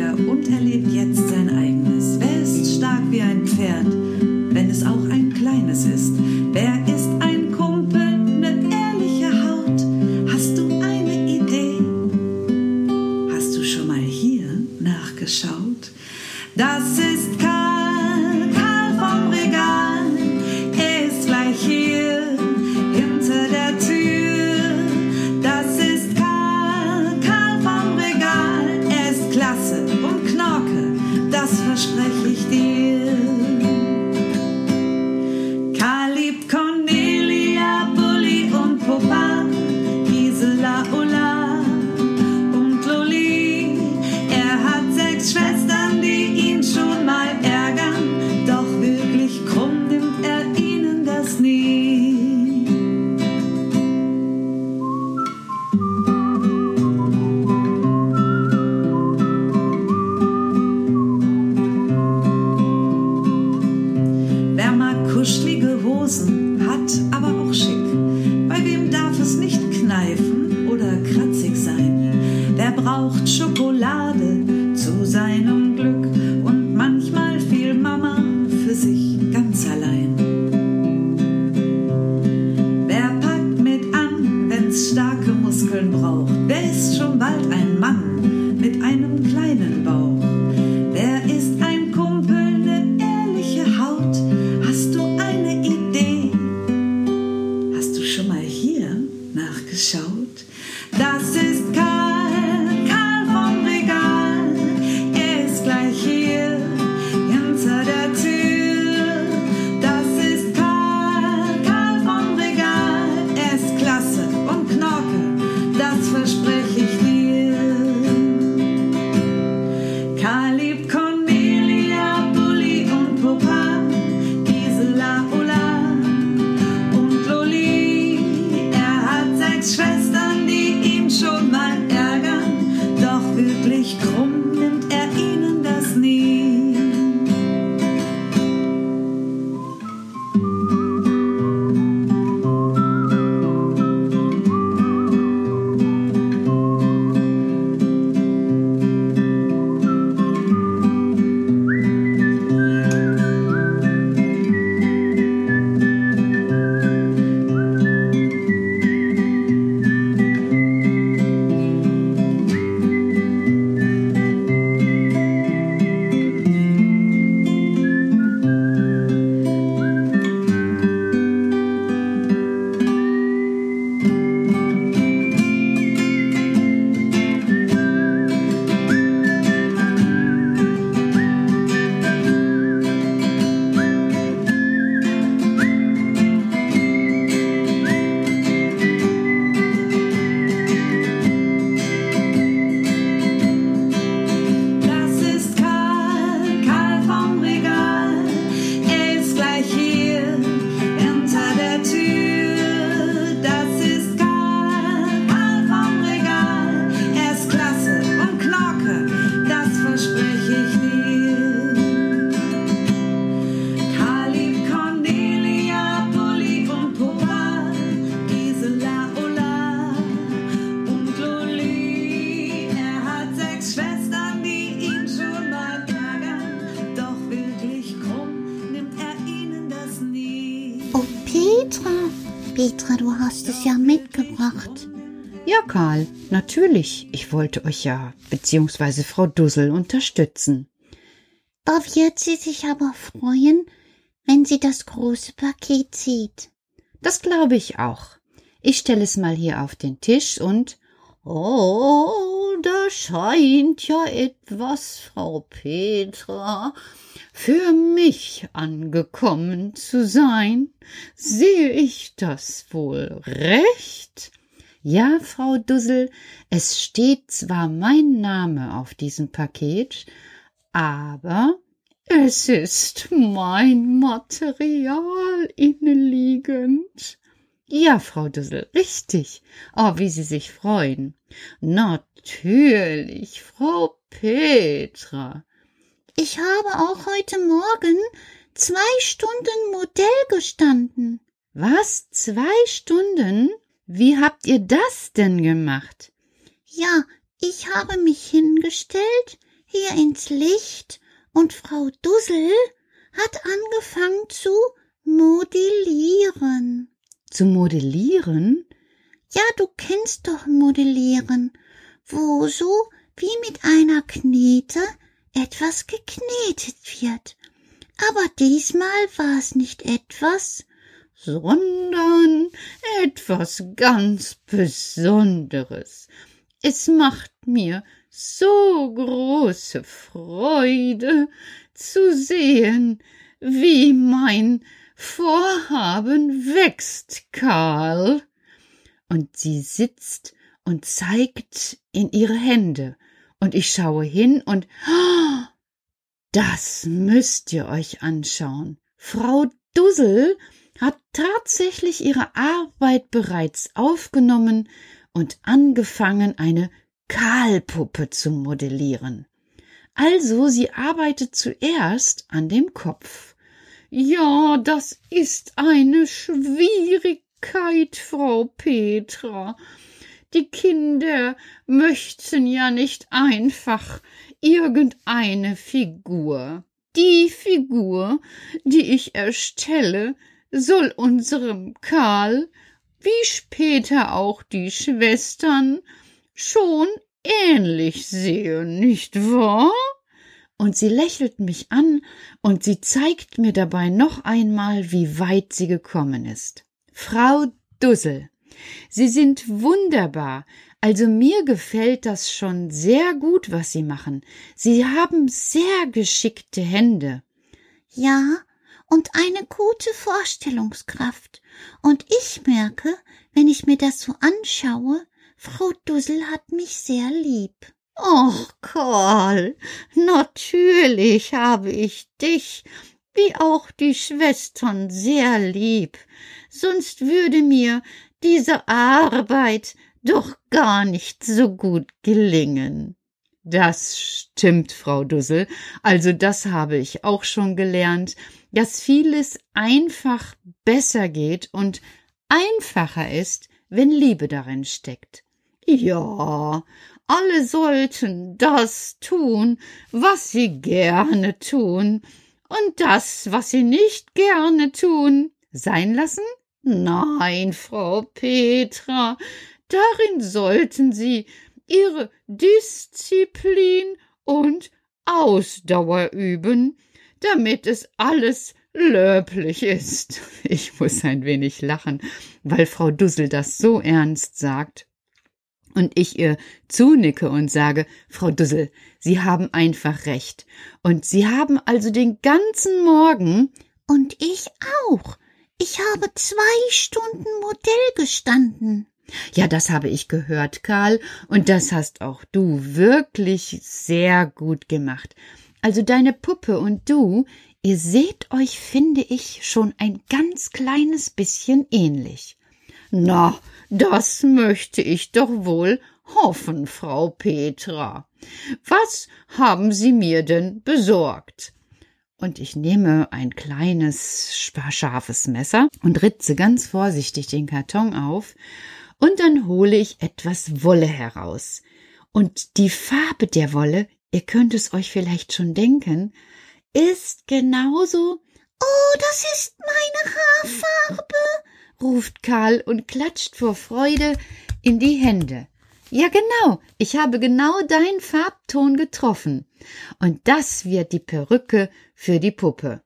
neue und Das ist kein ich krumm. ja mitgebracht. Ja, Karl, natürlich. Ich wollte euch ja, beziehungsweise Frau Dussel, unterstützen. Da wird sie sich aber freuen, wenn sie das große Paket sieht. Das glaube ich auch. Ich stelle es mal hier auf den Tisch und oh, da scheint ja etwas, Frau Petra, für mich angekommen zu sein. Sehe ich das wohl recht? Ja, Frau Dussel, es steht zwar mein Name auf diesem Paket, aber es ist mein Material inneliegend. Ja, Frau Dussel, richtig. Oh, wie Sie sich freuen. Natürlich, Frau Petra. Ich habe auch heute Morgen zwei Stunden Modell gestanden. Was? Zwei Stunden? Wie habt ihr das denn gemacht? Ja, ich habe mich hingestellt, hier ins Licht, und Frau Dussel hat angefangen zu modellieren. Zu modellieren? Ja, du kennst doch Modellieren, wo so wie mit einer Knete etwas geknetet wird. Aber diesmal war es nicht etwas, sondern etwas ganz Besonderes. Es macht mir so große Freude zu sehen, wie mein Vorhaben wächst, Karl. Und sie sitzt und zeigt in ihre Hände, und ich schaue hin und oh, das müsst ihr euch anschauen. Frau Dussel hat tatsächlich ihre Arbeit bereits aufgenommen und angefangen, eine Kahlpuppe zu modellieren. Also sie arbeitet zuerst an dem Kopf. Ja, das ist eine Schwierigkeit, Frau Petra. Die Kinder möchten ja nicht einfach irgendeine Figur. Die Figur, die ich erstelle, soll unserem Karl, wie später auch die Schwestern, schon ähnlich sehen, nicht wahr? Und sie lächelt mich an und sie zeigt mir dabei noch einmal, wie weit sie gekommen ist. Frau Dussel, Sie sind wunderbar. Also mir gefällt das schon sehr gut, was Sie machen. Sie haben sehr geschickte Hände. Ja, und eine gute Vorstellungskraft. Und ich merke, wenn ich mir das so anschaue, Frau Dussel hat mich sehr lieb. Och, Karl, natürlich habe ich dich, wie auch die Schwestern, sehr lieb. Sonst würde mir diese Arbeit doch gar nicht so gut gelingen. Das stimmt, Frau Dussel. Also das habe ich auch schon gelernt, dass vieles einfach besser geht und einfacher ist, wenn Liebe darin steckt. Ja, alle sollten das tun, was sie gerne tun, und das, was sie nicht gerne tun, sein lassen Nein, Frau Petra, darin sollten Sie Ihre Disziplin und Ausdauer üben, damit es alles löblich ist. Ich muss ein wenig lachen, weil Frau Dussel das so ernst sagt. Und ich ihr zunicke und sage, Frau Dussel, Sie haben einfach recht. Und Sie haben also den ganzen Morgen. Und ich auch. Ich habe zwei Stunden Modell gestanden. Ja, das habe ich gehört, Karl, und das hast auch du wirklich sehr gut gemacht. Also deine Puppe und du, ihr seht euch, finde ich, schon ein ganz kleines bisschen ähnlich. Na, das möchte ich doch wohl hoffen, Frau Petra. Was haben Sie mir denn besorgt? und ich nehme ein kleines, scharfes Messer und ritze ganz vorsichtig den Karton auf und dann hole ich etwas Wolle heraus. Und die Farbe der Wolle, ihr könnt es euch vielleicht schon denken, ist genauso. Oh, das ist meine Haarfarbe, ruft Karl und klatscht vor Freude in die Hände. Ja, genau. Ich habe genau deinen Farbton getroffen. Und das wird die Perücke für die Puppe.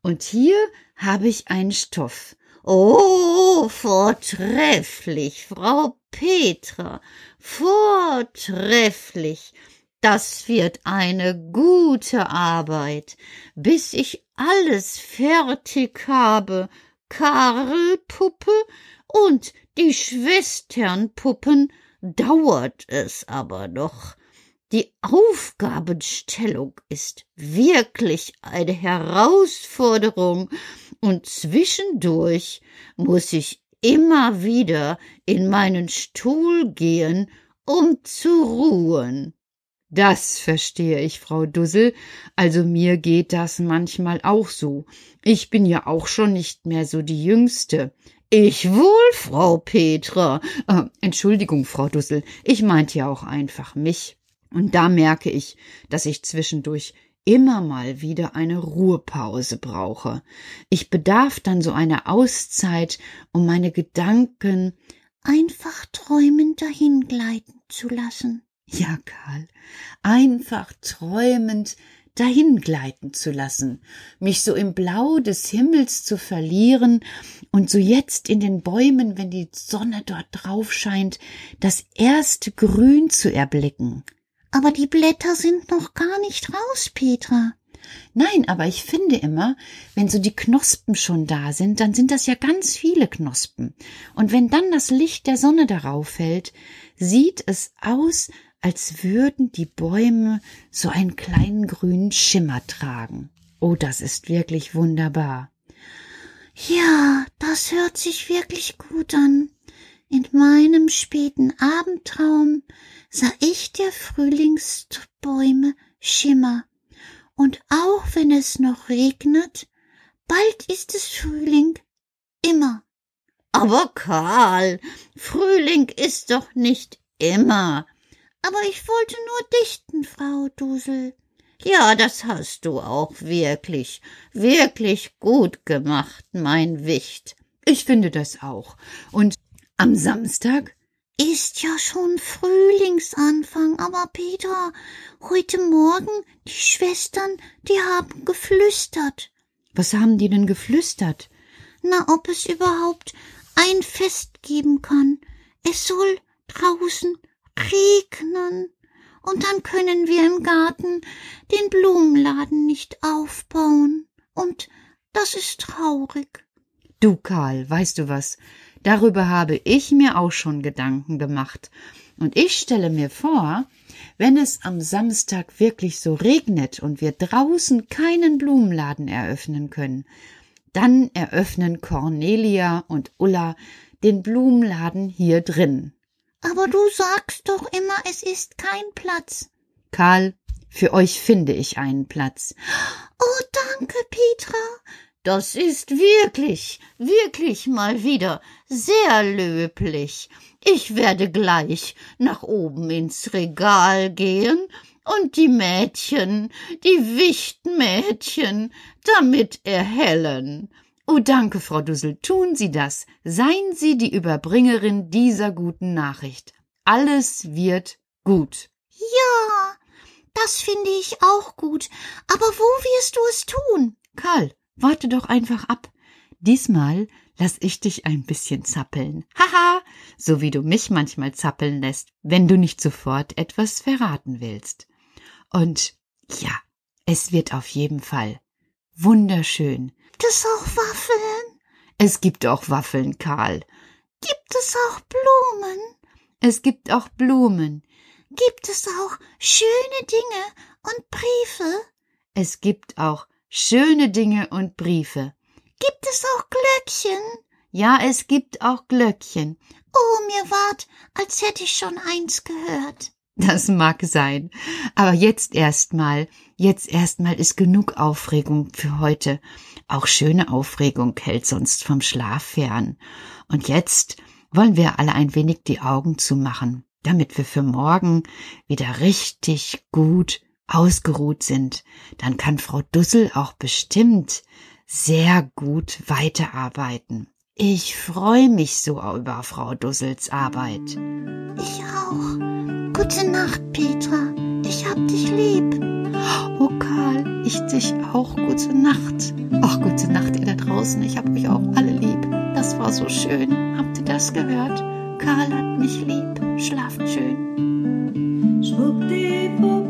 Und hier habe ich einen Stoff. Oh, vortrefflich, Frau Petra, vortrefflich. Das wird eine gute Arbeit, bis ich alles fertig habe. Karlpuppe und die Schwesternpuppen dauert es aber noch. Die Aufgabenstellung ist wirklich eine Herausforderung, und zwischendurch muss ich immer wieder in meinen Stuhl gehen, um zu ruhen. Das verstehe ich, Frau Dussel. Also mir geht das manchmal auch so. Ich bin ja auch schon nicht mehr so die Jüngste. Ich wohl, Frau Petra. Äh, Entschuldigung, Frau Dussel. Ich meinte ja auch einfach mich. Und da merke ich, dass ich zwischendurch immer mal wieder eine Ruhepause brauche. Ich bedarf dann so einer Auszeit, um meine Gedanken einfach träumend dahingleiten zu lassen. Ja, Karl, einfach träumend dahingleiten zu lassen, mich so im Blau des Himmels zu verlieren und so jetzt in den Bäumen, wenn die Sonne dort drauf scheint, das erste Grün zu erblicken. Aber die Blätter sind noch gar nicht raus, Petra. Nein, aber ich finde immer, wenn so die Knospen schon da sind, dann sind das ja ganz viele Knospen. Und wenn dann das Licht der Sonne darauf fällt, sieht es aus, als würden die Bäume so einen kleinen grünen Schimmer tragen. Oh, das ist wirklich wunderbar. Ja, das hört sich wirklich gut an. In meinem späten Abendtraum sah ich der Frühlingsbäume Schimmer und auch wenn es noch regnet, bald ist es Frühling. Immer. Aber Karl, Frühling ist doch nicht immer. Aber ich wollte nur dichten, Frau Dusel. Ja, das hast du auch wirklich, wirklich gut gemacht, mein Wicht. Ich finde das auch. Und am Samstag ist ja schon Frühlingsanfang, aber Peter, heute Morgen die Schwestern, die haben geflüstert. Was haben die denn geflüstert? Na, ob es überhaupt ein Fest geben kann. Es soll draußen regnen. Und dann können wir im Garten den Blumenladen nicht aufbauen. Und das ist traurig. Du, Karl, weißt du was? Darüber habe ich mir auch schon Gedanken gemacht. Und ich stelle mir vor, wenn es am Samstag wirklich so regnet und wir draußen keinen Blumenladen eröffnen können, dann eröffnen Cornelia und Ulla den Blumenladen hier drin. Aber du sagst doch immer, es ist kein Platz. Karl, für euch finde ich einen Platz. Oh, danke, Petra. Das ist wirklich, wirklich mal wieder sehr löblich. Ich werde gleich nach oben ins Regal gehen und die Mädchen, die Wichtmädchen, damit erhellen. Oh, danke, Frau Dussel, tun Sie das. Seien Sie die Überbringerin dieser guten Nachricht. Alles wird gut. Ja, das finde ich auch gut. Aber wo wirst du es tun? Karl, Warte doch einfach ab. Diesmal lass ich dich ein bisschen zappeln. Haha, so wie du mich manchmal zappeln lässt, wenn du nicht sofort etwas verraten willst. Und ja, es wird auf jeden Fall wunderschön. Gibt es auch Waffeln? Es gibt auch Waffeln, Karl. Gibt es auch Blumen? Es gibt auch Blumen. Gibt es auch schöne Dinge und Briefe? Es gibt auch schöne Dinge und Briefe. Gibt es auch Glöckchen? Ja, es gibt auch Glöckchen. Oh, mir ward, als hätte ich schon eins gehört. Das mag sein. Aber jetzt erstmal, jetzt erstmal ist genug Aufregung für heute. Auch schöne Aufregung hält sonst vom Schlaf fern. Und jetzt wollen wir alle ein wenig die Augen zumachen, damit wir für morgen wieder richtig gut ausgeruht sind, dann kann Frau Dussel auch bestimmt sehr gut weiterarbeiten. Ich freue mich so über Frau Dussels Arbeit. Ich auch. Gute Nacht, Petra. Ich hab dich lieb. Ich dich auch. Gute Nacht. Ach, gute Nacht, ihr da draußen. Ich hab euch auch alle lieb. Das war so schön. Habt ihr das gehört? Karl hat mich lieb. Schlaft schön. Schwuppdiwupp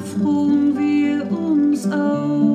frohen wir uns auf.